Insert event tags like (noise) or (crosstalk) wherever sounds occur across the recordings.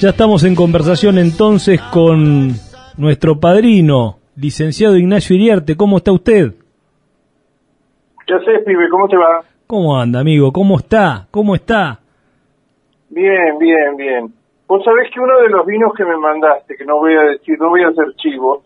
Ya estamos en conversación entonces con nuestro padrino, licenciado Ignacio Iriarte. ¿Cómo está usted? ¿Qué haces, pibe? ¿Cómo te va? ¿Cómo anda, amigo? ¿Cómo está? ¿Cómo está? Bien, bien, bien. Vos sabés que uno de los vinos que me mandaste, que no voy a decir, no voy a hacer chivos,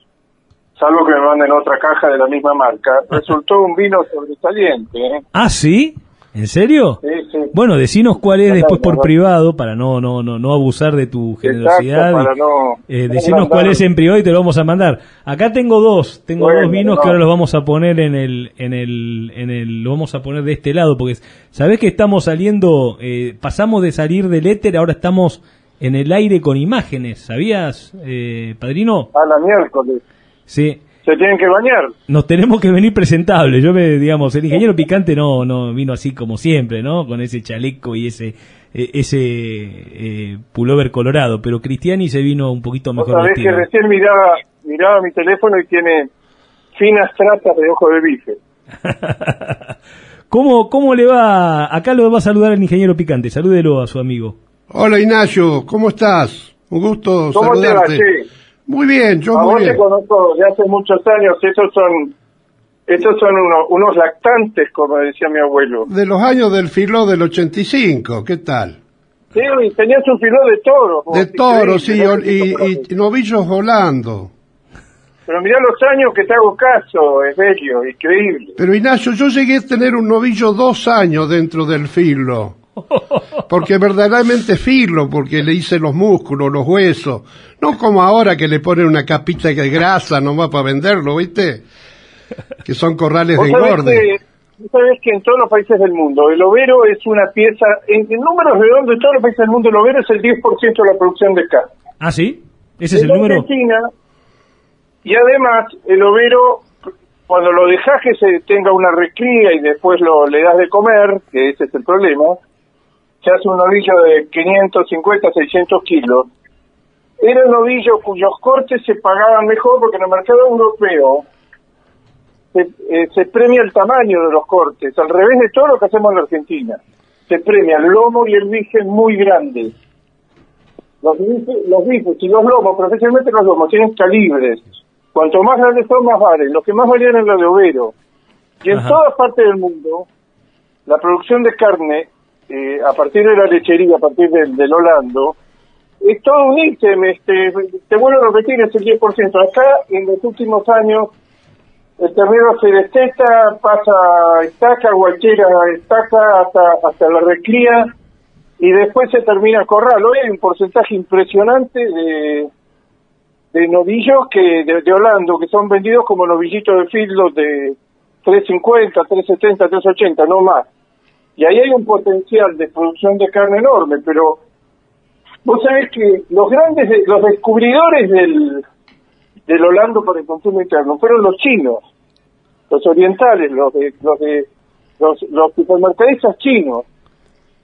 salvo que me manden otra caja de la misma marca, resultó un vino sobresaliente. ¿eh? ¿Ah, sí? ¿En serio? Sí, sí. Bueno, decinos cuál es después por privado, para no no no no abusar de tu generosidad. Exacto, para no- eh, no decinos cuál es en privado y te lo vamos a mandar. Acá tengo dos, tengo Bueno, dos vinos no. que ahora los vamos a poner en el en el en el lo vamos a poner de este lado porque sabés que estamos saliendo eh, pasamos de salir del éter, ahora estamos en el aire con imágenes, ¿sabías, eh, padrino? A la miércoles. Sí. Se tienen que bañar. Nos tenemos que venir presentables. Yo me, digamos, el ingeniero (laughs) picante no, no vino así como siempre, ¿no? Con ese chaleco y ese, eh, ese eh, pullover colorado. Pero Cristiani se vino un poquito mejor sabés que recién miraba, miraba mi teléfono y tiene finas tratas de ojo de bife. (laughs) ¿Cómo, ¿Cómo le va? Acá lo va a saludar el ingeniero picante. Salúdelo a su amigo. Hola Ignacio, ¿cómo estás? Un gusto ¿Cómo te va, saludarte. Muy bien, yo A muy vos te conozco de hace muchos años. Estos son, estos son unos, unos lactantes, como decía mi abuelo. De los años del filo del 85, ¿qué tal? Sí, y tenías un filó de toros. vos, De toro, sí, y novillos volando. Pero mirá los años que te hago caso, es bello, increíble. Pero Ignacio, yo llegué a tener un novillo dos años dentro del filo. Porque verdaderamente filo, porque le hice los músculos, los huesos. No como ahora que le ponen una capita de grasa nomás para venderlo, ¿viste? Que son corrales de engorde. sabés que en todos los países del mundo el overo es una pieza, en, en números redondos de todos los países del mundo el overo es el 10% de la producción de carne. ¿Ah, sí? ¿Ese es el En número? Argentina, y además el overo, cuando lo dejas que se tenga una recría y después lo le das de comer, que ese es el problema, se hace un novillo de 550, 600 kilos. Era un novillo cuyos cortes se pagaban mejor porque en el mercado europeo se, eh, se premia el tamaño de los cortes, al revés de todo lo que hacemos en la Argentina. Se premia el lomo y el bife muy grandes. Los bifes, los bifes y los lomos, pero especialmente los lomos, tienen calibres. Cuanto más grandes son, más valen. Los que más valían eran los de overo. Y en Ajá. todas partes del mundo, la producción de carne, eh, a partir de la lechería, a partir del, holando, es todo un ítem. Este, te vuelvo a repetir, es el 10%. Acá, en los últimos años, el ternero se desteta, pasa estaca, cualquiera estaca hasta, hasta la recría y después se termina el corral. Hoy hay un porcentaje impresionante de, de novillos que de, Holando que son vendidos como novillitos de fildo de 350, 370, 380, no más. Y ahí hay un potencial de producción de carne enorme, pero vos sabés que los grandes, de- los descubridores del, del Holando para el consumo interno fueron los chinos, los orientales, los de, los de los, los supermercadistas chinos,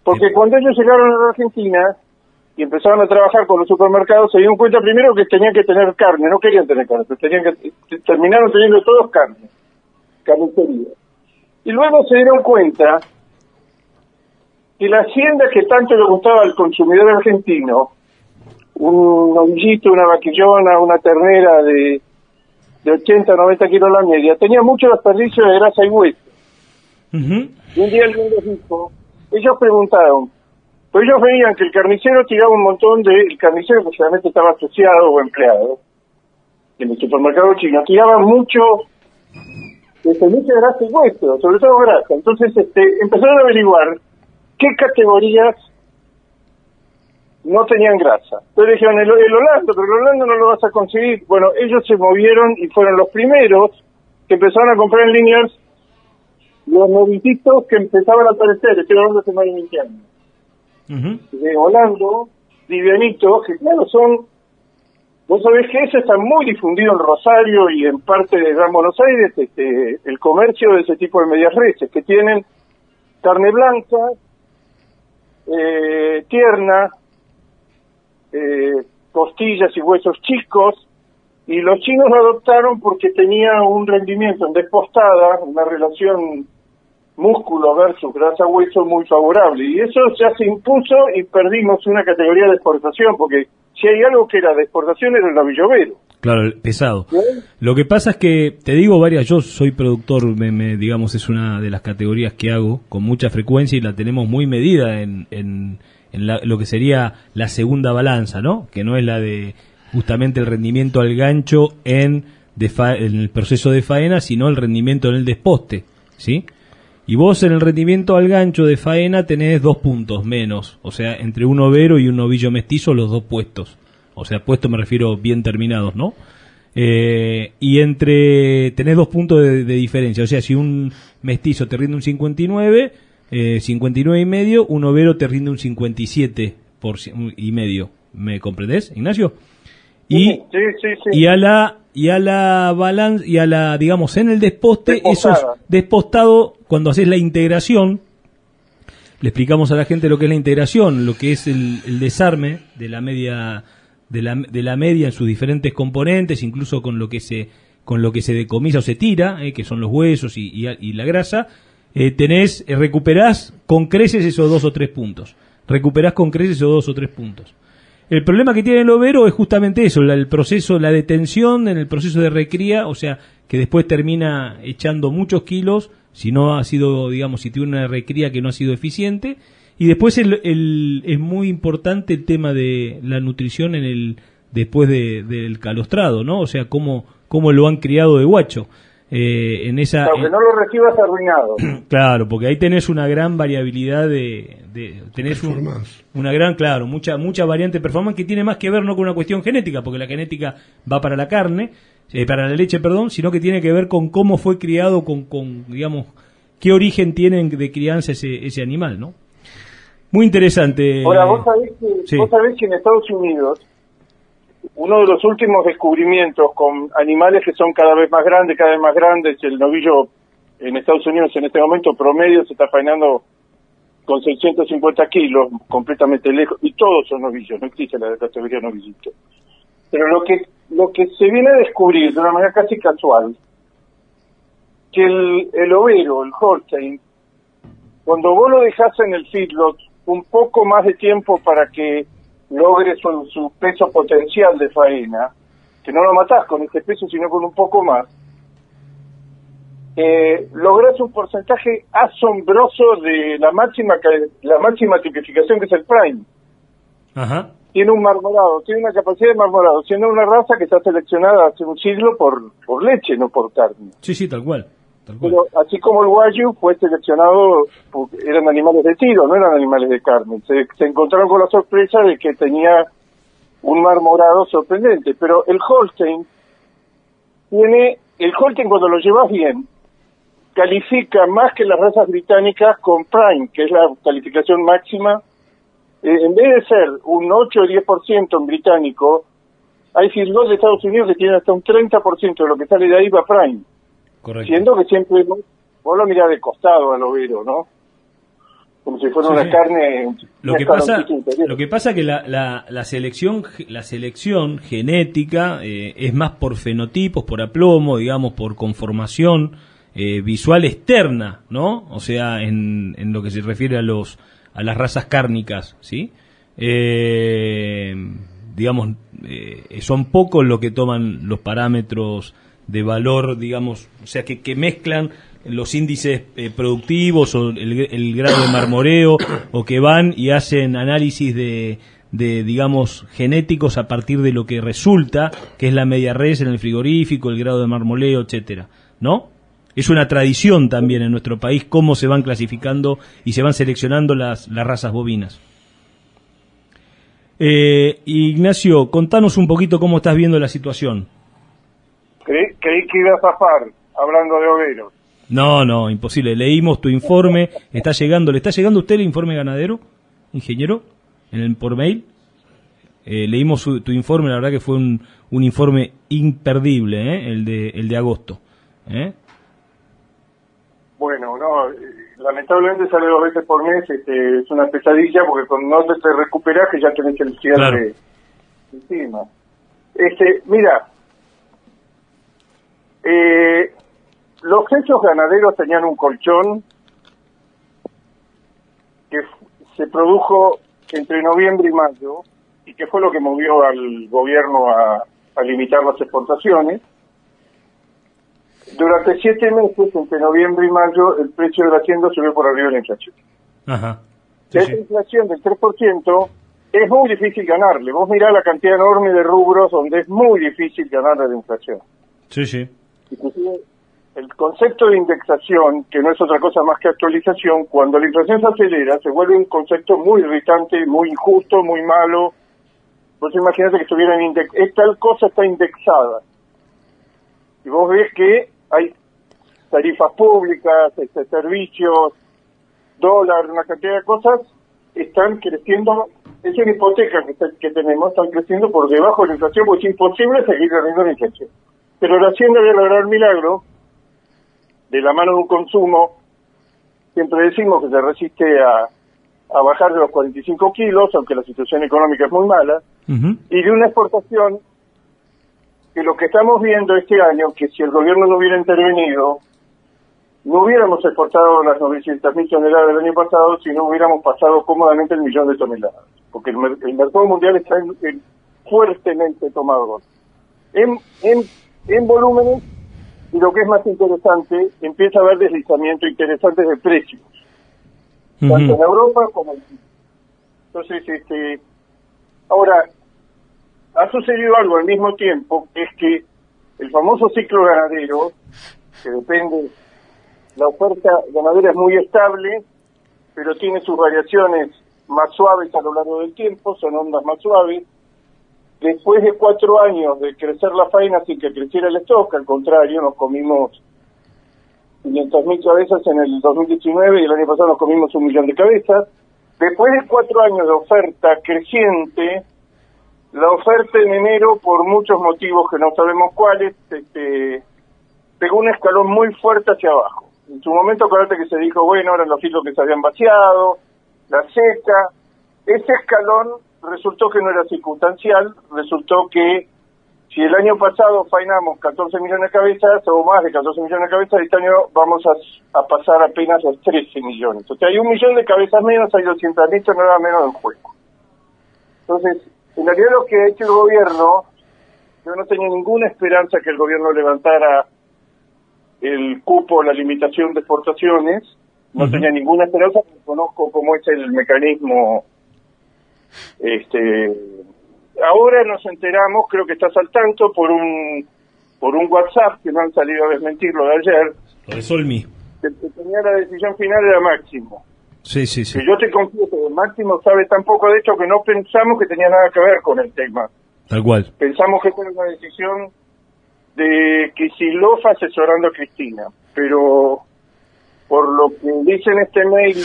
porque cuando ellos llegaron a la Argentina y empezaron a trabajar con los supermercados se dieron cuenta primero que tenían que tener carne, no querían tener carne, pero tenían que terminaron teniendo todos carne, carnicería. Y luego se dieron cuenta que la hacienda que tanto le gustaba al consumidor argentino, un novillito, una vaquillona, una ternera de, de 80 90 kilos la media, tenía mucho desperdicio de grasa y hueso. Y un día alguien les dijo, ellos preguntaron, pues ellos veían que el carnicero tiraba un montón de, el carnicero que generalmente estaba asociado o empleado, en el supermercado chino, tiraba mucho, este, mucha grasa y hueso, sobre todo grasa. Entonces este, empezaron a averiguar qué categorías no tenían grasa. Entonces dijeron, el, el Holando, pero el Holando no lo vas a conseguir. Bueno, ellos se movieron y fueron los primeros que empezaron a comprar en líneas los novillitos que empezaban a aparecer, estoy hablando hace más de 20 años, de Holando, livianitos, que claro, son, vos sabés que eso está muy difundido en Rosario y en parte de Gran Buenos Aires, este, el comercio de ese tipo de medias reses, que tienen carne blanca, eh, tierna, eh, costillas y huesos chicos, y los chinos lo adoptaron porque tenía un rendimiento en despostada, una relación músculo versus grasa hueso muy favorable. Y eso ya se impuso y perdimos una categoría de exportación porque si hay algo que era de exportación era el novillovero. Claro, el pesado. Lo que pasa es que, te digo varias, yo soy productor, me, me- digamos, es una de las categorías que hago con mucha frecuencia y la tenemos muy medida en, en, en la- lo que sería la segunda balanza, ¿no? Que no es la de justamente el rendimiento al gancho en, de fa- en el proceso de faena, sino el rendimiento en el desposte, ¿sí? Y vos en el rendimiento al gancho de faena tenés dos puntos menos, o sea, entre un overo y un novillo mestizo los dos puestos. O sea, puestos me refiero bien terminados, ¿no? Eh, y entre tenés dos puntos de, de diferencia, o sea, si un mestizo te rinde un 59, eh, 59 y medio, un overo te rinde un 57 por, y medio. ¿Me comprendés, Ignacio? Y, sí, sí, sí. y a la y a la balanza y a la digamos en el desposte eso Despostada. es despostado cuando haces la integración le explicamos a la gente lo que es la integración lo que es el, desarme de la media de la, media en sus diferentes componentes incluso con lo que se con lo que se decomisa o se tira eh, que son los huesos y, la grasa eh, tenés eh, recuperás con creces esos dos o tres puntos. Recuperás con creces esos dos o tres puntos. El problema que tiene el overo es justamente eso, el proceso, la detención en el proceso de recría, o sea, que después termina echando muchos kilos, si no ha sido, digamos, si tiene una recría que no ha sido eficiente, y después el, el- es muy importante el tema de la nutrición en el después de- del calostrado, ¿no? O sea, cómo, cómo lo han criado de guacho. Eh, en esa, Aunque no lo recibas arruinado. (clears throat) Claro, porque ahí tenés una gran variabilidad de, de tenés un- Performance. una gran, claro, mucha mucha variante de performance que tiene más que ver no con una cuestión genética, porque la genética va para la carne, eh, para la leche, perdón, sino que tiene que ver con cómo fue criado, con, con digamos, qué origen tiene de crianza ese, ese animal, ¿no? Muy interesante. Ahora, vos sabés, que, sí. vos sabés que en Estados Unidos, uno de los últimos descubrimientos con animales que son cada vez más grandes, cada vez más grandes, el novillo en Estados Unidos en este momento promedio se está faenando con 650 kilos, completamente lejos, y todos son novillos, no existe la categoría novillito. Pero lo que, lo que se viene a descubrir de una manera casi casual, que el, el overo, el Holstein, cuando vos lo dejas en el feedlot un poco más de tiempo para que logre su, su peso potencial de faena, que no lo matás con ese peso, sino con un poco más, eh, logras un porcentaje asombroso de la máxima la máxima tipificación que es el prime. Ajá. Tiene un marmorado, tiene una capacidad de marmorado, siendo una raza que está seleccionada hace un siglo por, por leche, no por carne. Sí, sí, tal cual. Pero así como el Wagyu fue seleccionado, eran animales de tiro, no eran animales de carne. Se, encontraron con la sorpresa de que tenía un marmorado sorprendente. Pero el Holstein tiene, el Holstein cuando lo llevas bien, califica más que las razas británicas con Prime, que es la calificación máxima. Eh, en vez de ser un 8 o 10% en británico, hay feedlots de Estados Unidos que tienen hasta un 30% de lo que sale de ahí va Prime. Correcto. Siendo que siempre vos vos lo mirás de costado al overo, ¿no? Como si fuera Sí, una sí. carne. Lo que pasa, lo que pasa que la, la, la selección, la selección genética eh, es más por fenotipos, por aplomo, digamos, por conformación eh, visual externa, ¿no? O sea, en, en lo que se refiere a los a las razas cárnicas, ¿sí? Eh, digamos, eh, son pocos lo que toman los parámetros de valor, digamos, o sea, que, que mezclan los índices eh, productivos o el, grado de marmoreo o que van y hacen análisis de, de, digamos, genéticos a partir de lo que resulta, que es la media res en el frigorífico, el grado de marmoleo, etcétera, ¿no? Es una tradición también en nuestro país cómo se van clasificando y se van seleccionando las, las razas bovinas. Eh, Ignacio, contanos un poquito cómo estás viendo la situación. Creí, que iba a zafar hablando de overos. No, no, imposible. Leímos tu informe. ¿Está llegando? ¿Le está llegando a usted el informe ganadero, ingeniero? En el, por mail. Eh, leímos su- tu informe, la verdad que fue un, un informe imperdible, ¿eh? el, de, el de agosto. ¿eh? Bueno, no, lamentablemente sale dos veces por mes, este, es una pesadilla porque cuando no te recuperas que ya tenés el cierre Claro. encima. Este, mira, eh, los hechos ganaderos tenían un colchón que se produjo entre noviembre y mayo y que fue lo que movió al gobierno a, a limitar las exportaciones. Durante siete meses, entre noviembre y mayo, el precio de la tienda subió por arriba de la inflación. Ajá. Sí, Esa sí. inflación del 3% es muy difícil ganarle. Vos mirá la cantidad enorme de rubros donde es muy difícil ganarle la inflación. Sí, sí. Inclusive el concepto de indexación, que no es otra cosa más que actualización, cuando la inflación se acelera, se vuelve un concepto muy irritante, muy injusto, muy malo. Vos imaginate que estuvieran index es tal cosa está indexada. Y vos ves que hay tarifas públicas, este, servicios, dólar, una cantidad de cosas, están creciendo, es una hipoteca que tenemos, están creciendo por debajo de la inflación, porque es imposible seguir ganando la inflación. Pero la Hacienda había logrado el milagro, de la mano de un consumo, siempre decimos que se resiste a, a bajar de los 45 kilos, aunque la situación económica es muy mala, y de una exportación que lo que estamos viendo este año, que si el gobierno no hubiera intervenido, no hubiéramos exportado las 900.000 toneladas del año pasado, si no hubiéramos pasado cómodamente el millón de toneladas. Porque el, el mercado mundial está en- en- fuertemente tomado. En, en, en volúmenes, y lo que es más interesante, empieza a haber deslizamiento interesante de precios tanto en. Europa como en China. Entonces, este, ahora, ha sucedido algo al mismo tiempo, que es que el famoso ciclo ganadero, que depende, la oferta ganadera es muy estable, pero tiene sus variaciones más suaves a lo largo del tiempo, son ondas más suaves. Después de cuatro años de crecer la faena sin que creciera el stock, al contrario, nos comimos 500.000 cabezas en el 2019 y el año pasado nos comimos un millón de cabezas. Después de cuatro años de oferta creciente, la oferta en enero, por muchos motivos que no sabemos cuáles, este, pegó un escalón muy fuerte hacia abajo. En su momento, acuérdate que se dijo, bueno, eran los filtros que se habían vaciado, la seca. Ese escalón resultó que no era circunstancial, resultó que si el año pasado fainamos 14 millones de cabezas o más de 14 millones de cabezas, este año vamos a, a pasar apenas a 13 millones. O sea, hay un millón de cabezas menos, hay 200 mil toneladas menos en juego. Entonces, en realidad lo que ha hecho el gobierno, yo no tenía ninguna esperanza que el gobierno levantara el cupo, la limitación de exportaciones, no tenía ninguna esperanza, porque conozco cómo es el mecanismo este ahora nos enteramos, creo que estás al tanto por un por un WhatsApp que no han salido a desmentir lo de ayer, Lo de Solmi. que el que tenía la decisión final era Máximo. Sí, sí, sí. Que yo te confieso que Máximo sabe tan poco de hecho que no pensamos que tenía nada que ver con el tema. Tal cual. Pensamos que esta era una decisión de Kicillof asesorando a Cristina, pero por lo que dice en este mail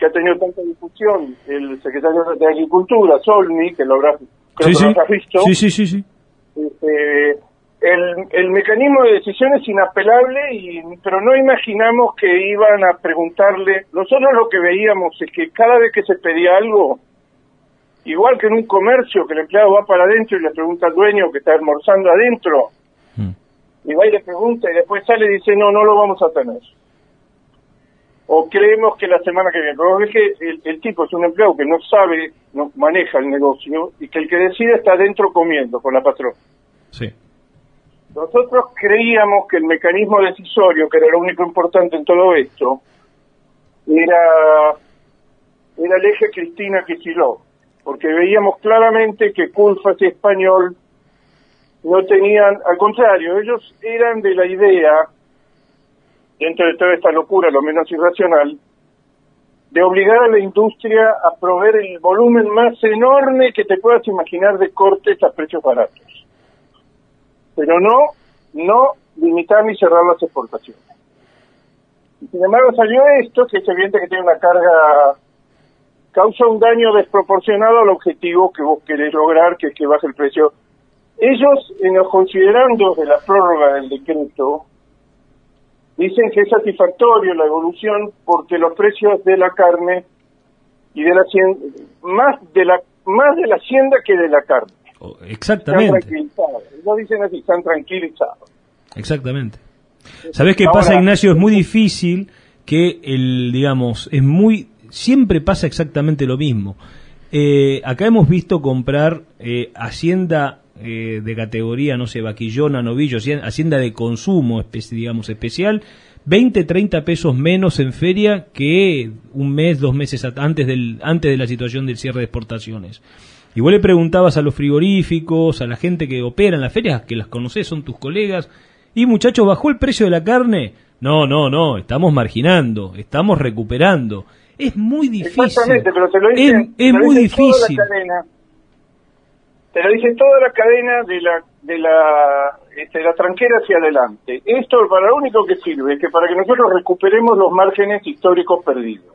que ha tenido tanta difusión el secretario de Agricultura, Solmi, que lo habrás, creo Sí, que sí. lo habrás visto, Sí, sí, sí, sí. este, el, el mecanismo de decisión es inapelable, y, pero no imaginamos que iban a preguntarle. Nosotros lo que veíamos es que cada vez que se pedía algo, igual que en un comercio, que el empleado va para adentro y le pregunta al dueño que está almorzando adentro, Mm. y va y le pregunta y después sale y dice, no, no lo vamos a tener. O creemos que la semana que viene. Pero ves que el, el tipo es un empleado que no sabe, no maneja el negocio y que el que decide está adentro comiendo con la patrona. Sí. Nosotros creíamos que el mecanismo decisorio, que era lo único importante en todo esto, era, era el eje Cristina Kicillof, porque veíamos claramente que Culfas y Español no tenían, al contrario, ellos eran de la idea, dentro de toda esta locura, lo menos irracional, de obligar a la industria a proveer el volumen más enorme que te puedas imaginar de cortes a precios baratos pero no, no limitar ni cerrar las exportaciones. Y sin embargo salió esto, que es evidente que tiene una carga, causa un daño desproporcionado al objetivo que vos querés lograr, que es que baje el precio. Ellos, en los considerandos de la prórroga del decreto, dicen que es satisfactorio la evolución porque los precios de la carne y de la hacienda, más de la, más de la hacienda que de la carne O- se han Exactamente. tranquilizado. No dicen así, se han tranquilizado. Exactamente. ¿Sabés qué Ahora- pasa, Ignacio? Es muy difícil que el, digamos, es muy, siempre pasa exactamente lo mismo. Eh, acá hemos visto comprar eh, hacienda eh, de categoría, no sé, vaquillona, novillo, hacienda de consumo, digamos, especial, 20, 30 pesos menos en feria que un mes, dos meses antes, del, antes de la situación del cierre de exportaciones. Y vos le preguntabas a los frigoríficos, a la gente que opera en las ferias, que las conoces, son tus colegas, y muchachos, ¿bajó el precio de la carne? No, no, no, estamos marginando, estamos recuperando. Es muy difícil. Exactamente, pero te lo dice, es, muy difícil. Te lo dice toda la cadena de la de la este, la tranquera hacia adelante. Esto para lo único que sirve es que para que nosotros recuperemos los márgenes históricos perdidos.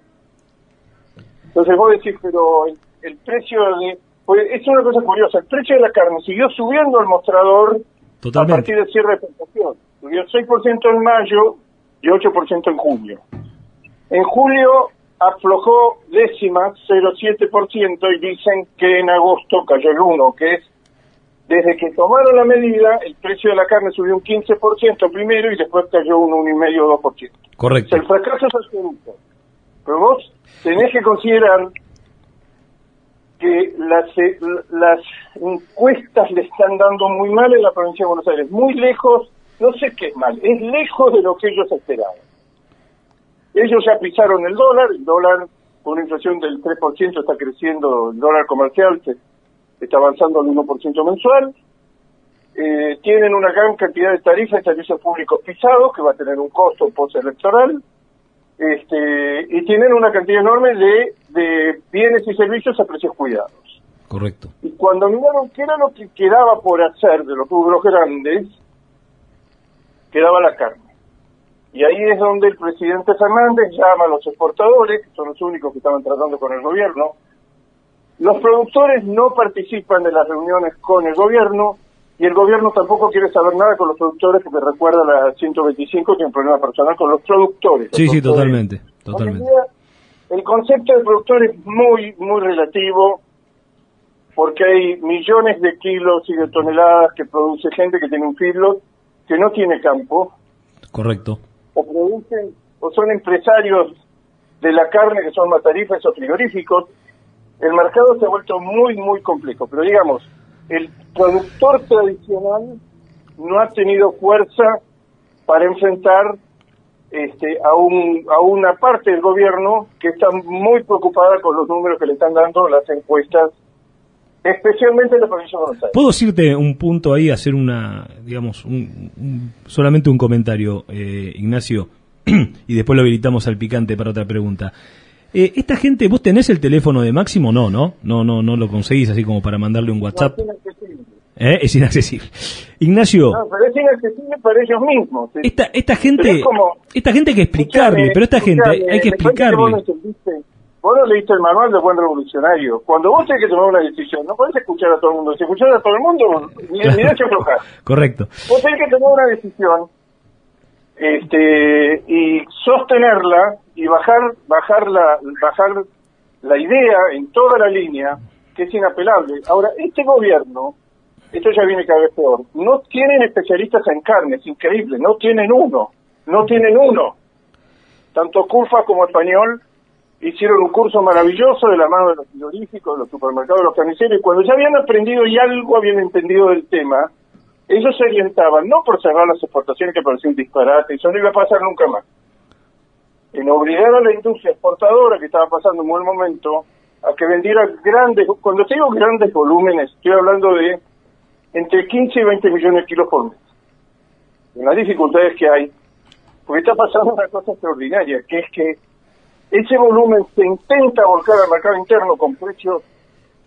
Entonces vos decís, pero el, precio de... Pues es una cosa curiosa, el precio de la carne siguió subiendo al mostrador a partir del cierre de exportación. Subió 6% en mayo y 8% en julio. En julio aflojó décimas, 0,7%, y dicen que en agosto cayó el 1%, que es desde que tomaron la medida, el precio de la carne subió un 15% primero y después cayó un 1,5 o 2%. Correcto. el fracaso es absoluto. Pero vos tenés que considerar que las, eh, las encuestas le están dando muy mal en la provincia de Buenos Aires, muy lejos, no sé qué es mal, es lejos de lo que ellos esperaban. Ellos ya pisaron el dólar, el dólar con una inflación del 3% está creciendo, el dólar comercial se está avanzando al 1% mensual. Eh, tienen una gran cantidad de tarifas y servicios públicos pisados, que va a tener un costo postelectoral. Este, y tienen una cantidad enorme de, de bienes y servicios a precios cuidados. Correcto. Y cuando miraron qué era lo que quedaba por hacer de los rubros grandes, quedaba la carne. Y ahí es donde el presidente Fernández llama a los exportadores, que son los únicos que estaban tratando con el gobierno, los productores no participan de las reuniones con el gobierno y el gobierno tampoco quiere saber nada con los productores porque recuerda la 125 tiene un problema personal con los productores. sí, sí, totalmente. totalmente. el concepto de productor es muy, muy relativo porque hay millones de kilos y de toneladas que produce gente que tiene un filo que no tiene campo. Correcto. O producen, o son empresarios de la carne que son matarifes o frigoríficos el mercado se ha vuelto muy, muy complejo. Pero digamos, el productor tradicional no ha tenido fuerza para enfrentar este, a, un, a una parte del gobierno que está muy preocupada con los números que le están dando las encuestas, especialmente en la provincia de Buenos Aires. ¿Puedo decirte un punto ahí, hacer una, digamos, un, solamente un comentario, eh, Ignacio, (clears throat) y después lo habilitamos al picante para otra pregunta? Eh, esta gente, ¿vos tenés el teléfono de Máximo? No, ¿no? No, no, no lo conseguís así como para mandarle un WhatsApp. es inaccesible. ¿Eh? Es inaccesible. Ignacio. No, pero es inaccesible para ellos mismos. Esta, esta gente, esta gente hay que explicarle, pero esta gente hay que explicarle. Vos, no leíste el manual de buen revolucionario. Cuando vos tenés que tomar una decisión, no podés escuchar a todo el mundo. Si escuchás a todo el mundo, ni, claro. ni (laughs) Correcto. Vos tenés que tomar una decisión este, y sostenerla y bajar bajar la bajar la idea en toda la línea que es inapelable. Ahora, este gobierno, esto ya viene cada vez peor, no tienen especialistas en carne, es increíble, no tienen uno, no tienen uno. Tanto Curfa como Español hicieron un curso maravilloso de la mano de los frigoríficos, de los supermercados, de los carniceros, y cuando ya habían aprendido y algo habían entendido del tema, ellos se orientaban, no por cerrar las exportaciones que parecía un disparate, eso no iba a pasar nunca más, en obligar a la industria exportadora que estaba pasando un buen momento a que vendiera grandes, cuando digo grandes volúmenes, estoy hablando de entre 15 y 20 millones de kilos por mes. En las dificultades que hay, porque está pasando una cosa extraordinaria, que es que ese volumen se intenta volcar al mercado interno con precios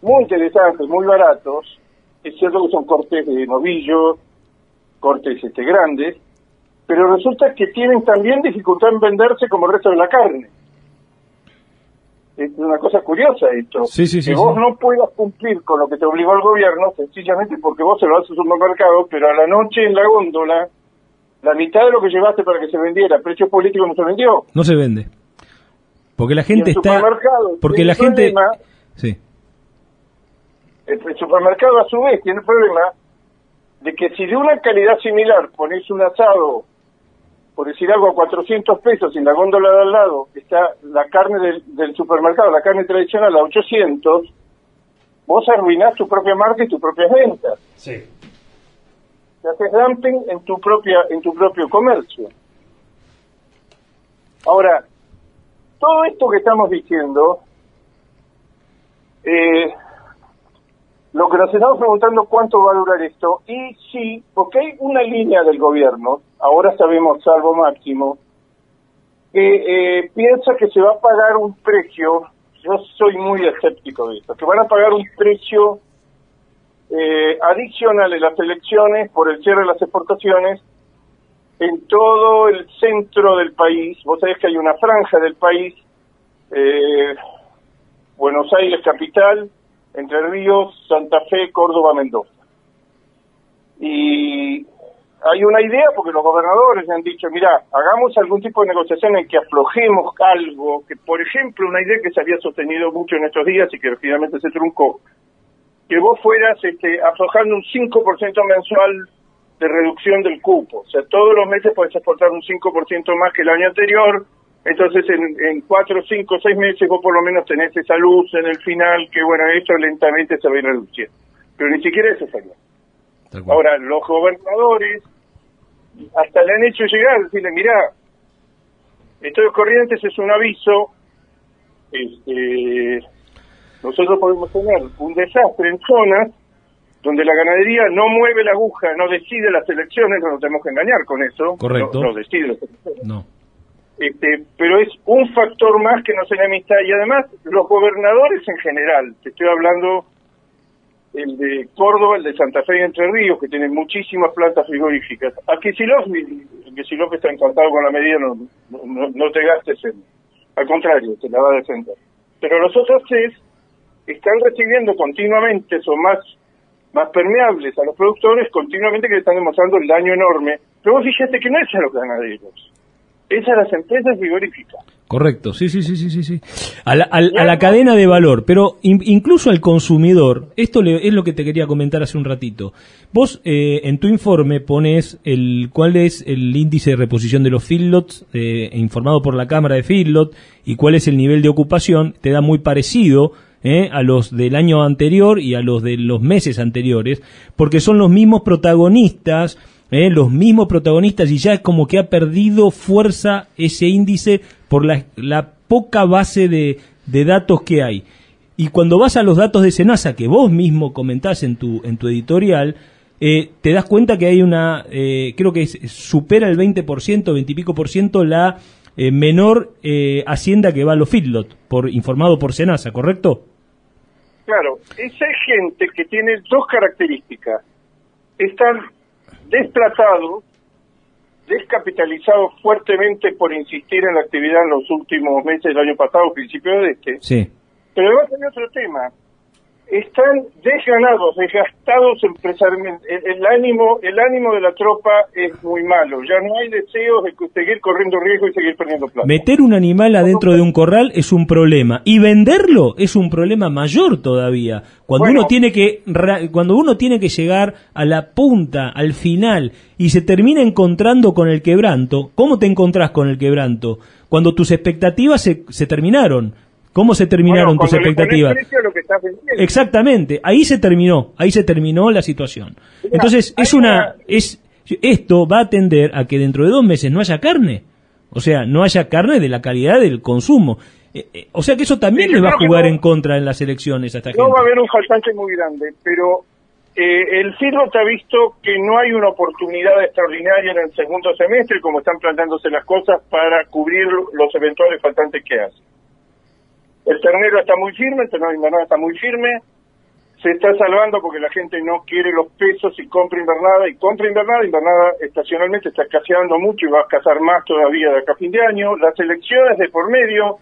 muy interesantes, muy baratos, es cierto que son cortes de novillo, cortes este, grandes, pero resulta que tienen también dificultad en venderse como el resto de la carne. Es una cosa curiosa esto. que vos no puedas cumplir con lo que te obligó el gobierno, sencillamente porque vos se lo haces un supermercado, pero a la noche en la góndola, la mitad de lo que llevaste para que se vendiera a precio político no se vendió. No se vende. Porque la gente está... Porque la gente... Sí el, supermercado a su vez tiene el problema de que si de una calidad similar pones un asado, por decir algo, a 400 pesos y en la góndola de al lado está la carne del, supermercado, la carne tradicional a 800, vos arruinás tu propia marca y tus propias ventas. Sí. Te haces dumping en tu propia en tu propio comercio. Ahora, todo esto que estamos diciendo, eh, lo que nos estamos preguntando cuánto va a durar esto, y sí, porque hay una línea del gobierno, ahora sabemos salvo máximo, que eh, piensa que se va a pagar un precio, yo soy muy escéptico de esto, que van a pagar un precio eh, adicional en las elecciones por el cierre de las exportaciones en todo el centro del país. Vos sabés que hay una franja del país, eh, Buenos Aires capital, Entre Ríos, Santa Fe, Córdoba, Mendoza. Y hay una idea porque los gobernadores han dicho, mira, hagamos algún tipo de negociación en que aflojemos algo, que por ejemplo una idea que se había sostenido mucho en estos días y que finalmente se truncó, que vos fueras este, aflojando un 5% mensual de reducción del cupo. O sea, todos los meses puedes exportar un 5% más que el año anterior, entonces en, en 4, 5, 6 meses vos por lo menos tenés esa luz en el final, que bueno, esto lentamente se va a ir reduciendo. Pero ni siquiera eso salió. Ahora, los gobernadores hasta le han hecho llegar, decirle, mirá, esto de Corrientes es un aviso, este, nosotros podemos tener un desastre en zonas donde la ganadería no mueve la aguja, no decide las elecciones, no nos tenemos que engañar con eso. Correcto. No, decide las elecciones. No. Este, pero es un factor más que nos enemista y además los gobernadores en general, te estoy hablando el de Córdoba, el de Santa Fe y Entre Ríos, que tienen muchísimas plantas frigoríficas. A Kicillof, Kicillof está encantado con la medida, no, no, no te gastes en... Al contrario, te la va a defender. Pero los otros tres están recibiendo continuamente, son más más permeables a los productores, continuamente que le están demostrando el daño enorme. Pero vos fíjate que no es a los ganaderos, es a las empresas frigoríficas. Correcto, sí, sí, sí, sí, sí, sí. A la, a, a la cadena de valor, pero in- incluso al consumidor, esto le- es lo que te quería comentar hace un ratito. Vos eh, en tu informe pones el cuál es el índice de reposición de los feedlots, eh, informado por la Cámara de Feedlot, y cuál es el nivel de ocupación, te da muy parecido eh, a los del año anterior y a los de los meses anteriores, porque son los mismos protagonistas, eh, los mismos protagonistas y ya es como que ha perdido fuerza ese índice por la, la poca base de, datos que hay. Y cuando vas a los datos de Senasa, que vos mismo comentás en tu, en tu editorial, eh, te das cuenta que hay una, eh, creo que es- supera el 20%, 20 y pico por ciento la eh, menor hacienda que va a los feedlot, por, informado por Senasa, ¿correcto? Claro, esa gente que tiene dos características. Están desplazados, descapitalizados fuertemente por insistir en la actividad en los últimos meses del año pasado, principio de este. Sí. Pero además hay otro tema. Están desganados, desgastados empresarialmente. El, el ánimo, el ánimo de la tropa es muy malo. Ya no hay deseos de seguir corriendo riesgo y seguir perdiendo plata. Meter un animal adentro de un corral es un problema y venderlo es un problema mayor todavía. Cuando Bueno. uno tiene que cuando uno tiene que llegar a la punta, al final y se termina encontrando con el quebranto, ¿cómo te encontrás con el quebranto? Cuando tus expectativas se, se terminaron. ¿Cómo se terminaron Bueno, tus expectativas? precio a lo que estás vendiendo. Exactamente, ahí se terminó, ahí se terminó la situación. Mira, Entonces, es una, una- es, esto va a tender a que dentro de dos meses no haya carne. O sea, no haya carne de la calidad del consumo. Eh, eh, o sea que eso también Sí, le va a jugar no- en contra en las elecciones a esta No gente. va a haber un faltante muy grande, pero eh, el FIRO te ha visto que no hay una oportunidad extraordinaria en el segundo semestre, como están planteándose las cosas, para cubrir los eventuales faltantes que hace. El ternero está muy firme, el ternero invernada está muy firme, se está salvando porque la gente no quiere los pesos y compra invernada, y compra invernada, invernada estacionalmente está escaseando mucho y va a escasear más todavía de acá a fin de año, las elecciones de por medio,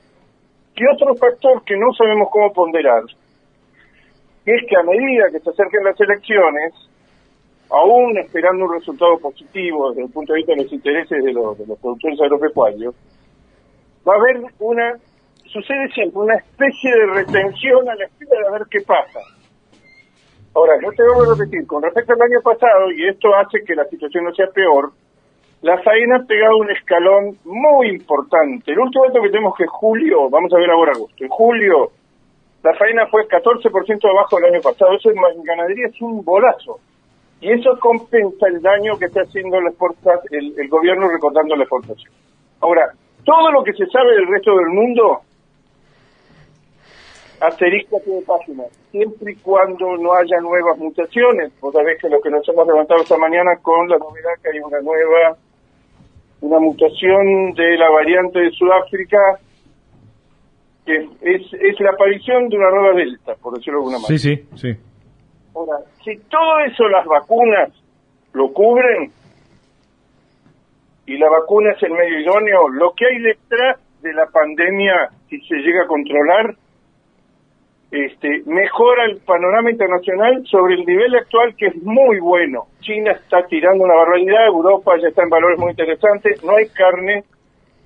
y otro factor que no sabemos cómo ponderar, es que a medida que se acerquen las elecciones, aún esperando un resultado positivo desde el punto de vista de los intereses de los, de los productores agropecuarios, va a haber una, sucede siempre, una especie de retención a la espera de ver qué pasa. Ahora, yo te voy a repetir, con respecto al año pasado, y esto hace que la situación no sea peor, la faena ha pegado un escalón muy importante. El último dato que tenemos que es julio, vamos a ver ahora agosto, en julio la faena fue 14% abajo del año pasado. Eso en ganadería es un bolazo. Y eso compensa el daño que está haciendo la el, el gobierno recortando la exportación. Ahora, todo lo que se sabe del resto del mundo, asterisco de página, siempre y cuando no haya nuevas mutaciones. Vos sabés que lo que nos hemos levantado esta mañana con la novedad que hay una nueva, una mutación de la variante de Sudáfrica, que es, es la aparición de una nueva delta, por decirlo de alguna manera. Sí, sí, sí. Ahora, si todo eso las vacunas lo cubren, y la vacuna es el medio idóneo, lo que hay detrás de la pandemia, si se llega a controlar, este, mejora el panorama internacional sobre el nivel actual que es muy bueno. China está tirando una barbaridad, Europa ya está en valores muy interesantes, no hay carne.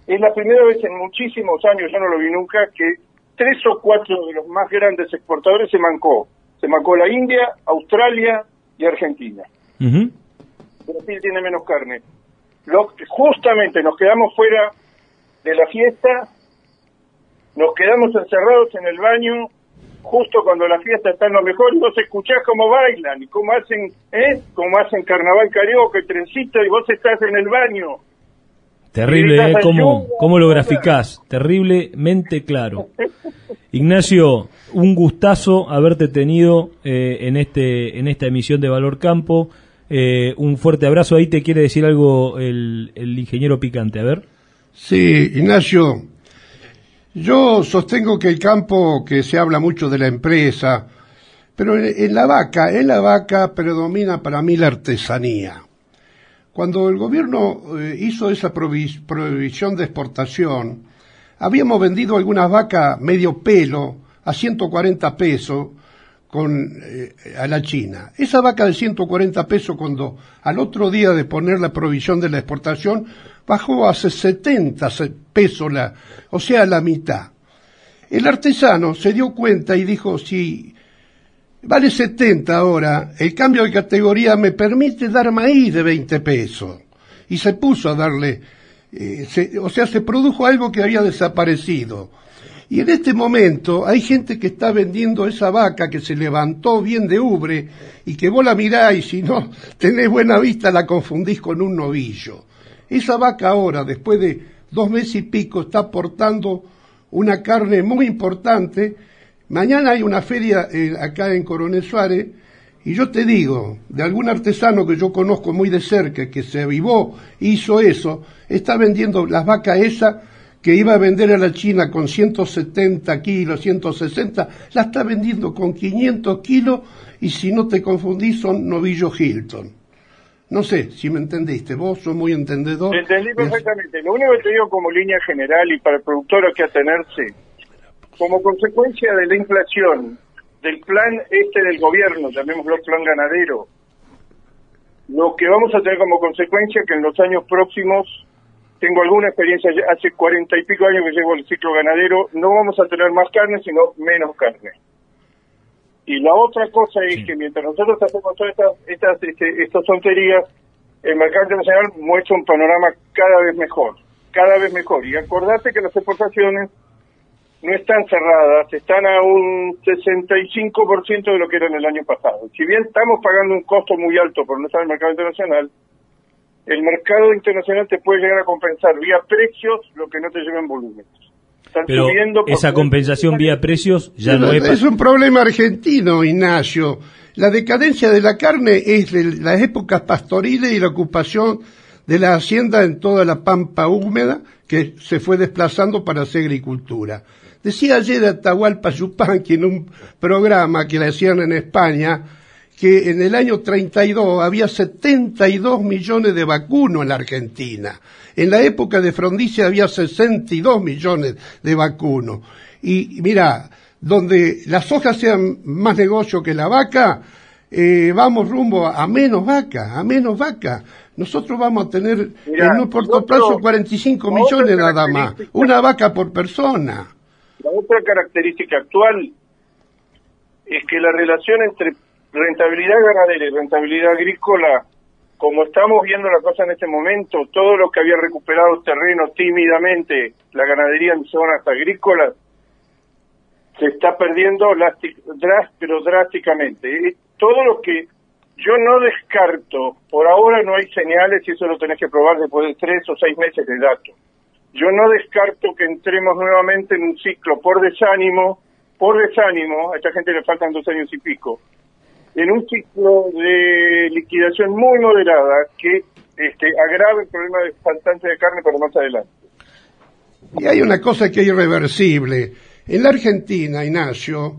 Es la primera vez en muchísimos años, yo no lo vi nunca, que tres o cuatro de los más grandes exportadores se mancó. Se mancó la India, Australia y Argentina. Brasil tiene menos carne. Lo, justamente nos quedamos fuera de la fiesta, nos quedamos encerrados en el baño justo cuando la fiesta está en lo mejor y vos escuchás cómo bailan y cómo hacen, ¿eh? Cómo hacen carnaval carioca, el trencito y vos estás en el baño. Terrible, ¿eh? ¿Cómo, ¿Cómo lo graficás? Terriblemente claro. (laughs) Ignacio, un gustazo haberte tenido eh, en, este, en esta emisión de Valor Campo. Eh, un fuerte abrazo. Ahí te quiere decir algo el, el ingeniero Picante. A ver. Sí, Ignacio, yo sostengo que el campo, que se habla mucho de la empresa, pero en, la vaca, en la vaca predomina para mí la artesanía. Cuando el gobierno eh, hizo esa prohibición de exportación, habíamos vendido algunas vacas medio pelo a 140 pesos con, eh, a la China. Esa vaca de 140 pesos cuando al otro día de poner la prohibición de la exportación bajó a 70 pesos la, o sea, la mitad. El artesano se dio cuenta y dijo, si vale 70 ahora, el cambio de categoría me permite dar maíz de 20 pesos. Y se puso a darle, eh, o sea, se produjo algo que había desaparecido. Y en este momento hay gente que está vendiendo esa vaca que se levantó bien de ubre y que vos la mirás y si no (laughs) tenés buena vista la confundís con un novillo. Esa vaca ahora, después de dos meses y pico, está aportando una carne muy importante. Mañana hay una feria eh, acá en Coronel Suárez y yo te digo, de algún artesano que yo conozco muy de cerca, que se avivó, hizo eso, está vendiendo las vacas esas que iba a vender a la China con 170 kilos, 160, la está vendiendo con 500 kilos y si no te confundís son novillos Hilton. No sé si me entendiste, vos sos muy entendedor. Entendí perfectamente. Lo único que te digo como línea general y para el productor hay que atenerse, como consecuencia de la inflación, del plan este del gobierno, llamémoslo plan ganadero, lo que vamos a tener como consecuencia que en los años próximos, tengo alguna experiencia, hace cuarenta y pico años que llevo el ciclo ganadero, no vamos a tener más carne, sino menos carne. Y la otra cosa es que mientras nosotros hacemos todas estas, estas, este, estas tonterías, el mercado internacional muestra un panorama cada vez mejor, cada vez mejor. Y acordate que las exportaciones no están cerradas, están a un 65% de lo que eran el año pasado. Si bien estamos pagando un costo muy alto por no estar en el mercado internacional, el mercado internacional te puede llegar a compensar vía precios lo que no te lleva en volúmenes. Pero esa compensación vía precios ya no es... Es un problema argentino, Ignacio. La decadencia de la carne es de las épocas pastoriles y la ocupación de la hacienda en toda la pampa húmeda que se fue desplazando para hacer agricultura. Decía ayer Atahualpa Yupanqui en un programa que le hacían en España que en el año 32 había 72 millones de vacunos en la Argentina. En la época de Frondizi había 62 millones de vacunos. Y mira, donde las hojas sean más negocio que la vaca, eh, vamos rumbo a, menos vaca, a menos vaca. Nosotros vamos a tener en un corto plazo 45 millones nada más, una vaca por persona. La otra característica actual es que la relación entre rentabilidad ganadera y rentabilidad agrícola como estamos viendo la cosa en este momento, todo lo que había recuperado terreno tímidamente, la ganadería en zonas agrícolas, se está perdiendo pero drásticamente. Todo lo que yo no descarto, por ahora no hay señales y eso lo tenés que probar después de tres o seis meses de datos. Yo no descarto que entremos nuevamente en un ciclo por desánimo, por desánimo, a esta gente le faltan dos años y pico, en un ciclo de liquidación muy moderada que este, agrave el problema de faltante de carne para más adelante. Y hay una cosa que es irreversible. En la Argentina, Ignacio,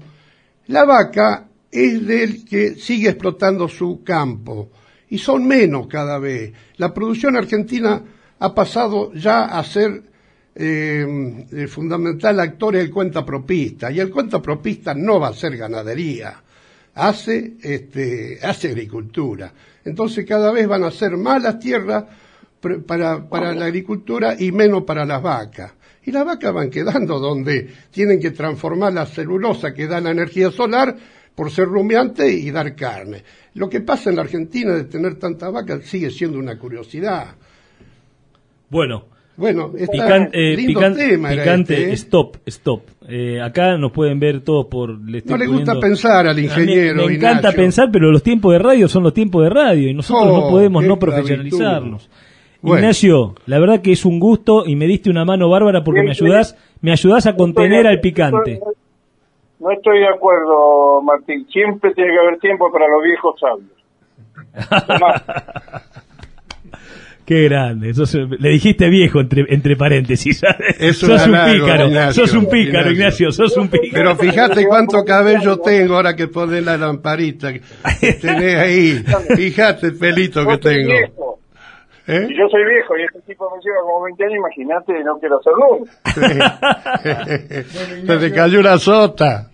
la vaca es del que sigue explotando su campo y son menos cada vez. La producción argentina ha pasado ya a ser eh, el fundamental actor el cuenta propista y el cuenta propista no va a ser ganadería, hace, este, hace agricultura. Entonces cada vez van a ser más las tierras para, para la agricultura y menos para las vacas. Y las vacas van quedando donde tienen que transformar la celulosa que da la energía solar por ser rumiante y dar carne. Lo que pasa en la Argentina de tener tantas vacas sigue siendo una curiosidad. Bueno. Bueno, está eh, picante, este, ¿eh? stop, stop. Eh, acá nos pueden ver todos por... no le gusta pensar al ingeniero. me, encanta pensar, pero los tiempos de radio son los tiempos de radio y nosotros no oh, podemos no profesionalizarnos. Ignacio, la verdad que es un gusto y me diste una mano bárbara porque me ayudás, me ayudás a contener al picante. No estoy de acuerdo, Martín. Siempre tiene que haber tiempo para los viejos sabios. (laughs) Qué grande. le dijiste viejo entre, entre paréntesis. (laughs) sos un pícaro. sos un pícaro, Ignacio. Sos un pícaro. Pero fíjate cuánto cabello tengo ahora que pones la lamparita que tenés ahí. (laughs) Fíjate el pelito que tengo. ¿Eh? Si yo soy viejo y este tipo me lleva como 20 años, imagínate, no quiero hacerlo. (laughs) Se te cayó una sota.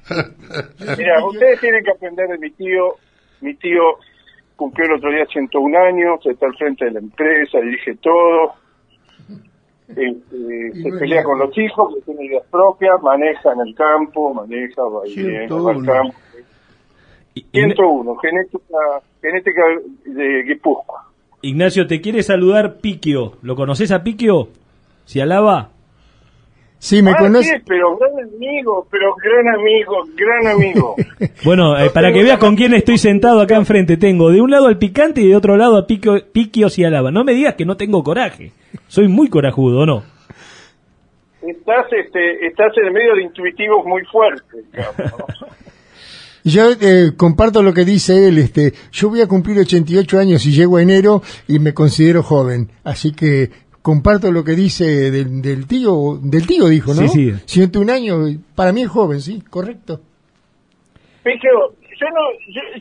Mira, ustedes tienen que aprender de mi tío. Mi tío cumplió el otro día 101 años, está al frente de la empresa, dirige todo. Este, se pelea con los hijos, que tiene ideas propias, maneja en el campo, maneja, va bien, va al campo. 101, genética, genética de Guipúzcoa. Ignacio, te quiere saludar Piquio. ¿Lo conoces a Piquio? ¿Si alaba? Sí, me ah, conoce. pero gran amigo, pero gran amigo, gran amigo. (laughs) bueno, eh, para que veas con quién estoy sentado acá enfrente, tengo de un lado al picante y de otro lado a Piquio, Piquio si alaba. No me digas que no tengo coraje. Soy muy corajudo, ¿no? Estás, este, estás en medio de intuitivos muy fuertes. (laughs) Yo eh, comparto lo que dice él, este, yo voy a cumplir 88 años y llego a enero y me considero joven, así que comparto lo que dice del, tío, del tío dijo, ¿no? Sí, sí. un año, para mí es joven, sí, correcto. Pero yo no,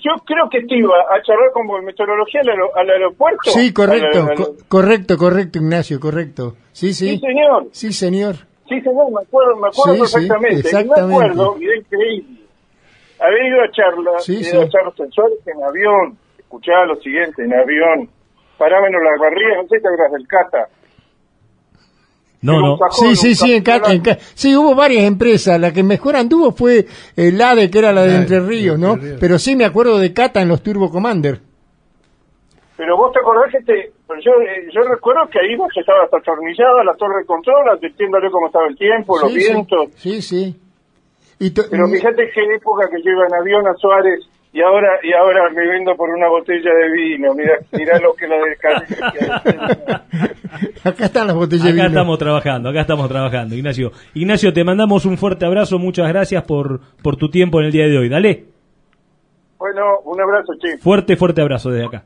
yo, creo que te iba a charlar con meteorología al, aeropuerto. Sí, correcto, correcto, correcto, Ignacio, correcto. Sí, sí. Sí, señor. Sí, señor. Sí, señor, me acuerdo, me acuerdo perfectamente. exactamente. Me acuerdo, es increíble había ido a charlas, sí, ido a charlas sensores en avión, escuchaba lo siguiente, en avión, parámenos las barrigas, no sé si te del Cata. No, no. sí, sí, sí, en Cata, sí, hubo varias empresas. La que mejor anduvo fue el ADE, que era la de Entre Ríos, ¿no? Pero sí me acuerdo de Cata en los Turbo Commander. Pero vos te acordás que te, yo, eh, yo recuerdo que ahí vos estaba hasta atornillada la torre de control, advirtiéndole cómo estaba el tiempo, los vientos. Sí, sí. Pero fíjate qué época que lleva en avión a Suárez y ahora y ahora me vendo por una botella de vino. Mira, mira lo que (laughs) la Acá están las botellas de vino. Acá estamos trabajando, acá estamos trabajando, Ignacio. Ignacio, te mandamos un fuerte abrazo, muchas gracias por por tu tiempo en el día de hoy. Dale. Bueno, un abrazo, che. Fuerte, fuerte abrazo desde acá.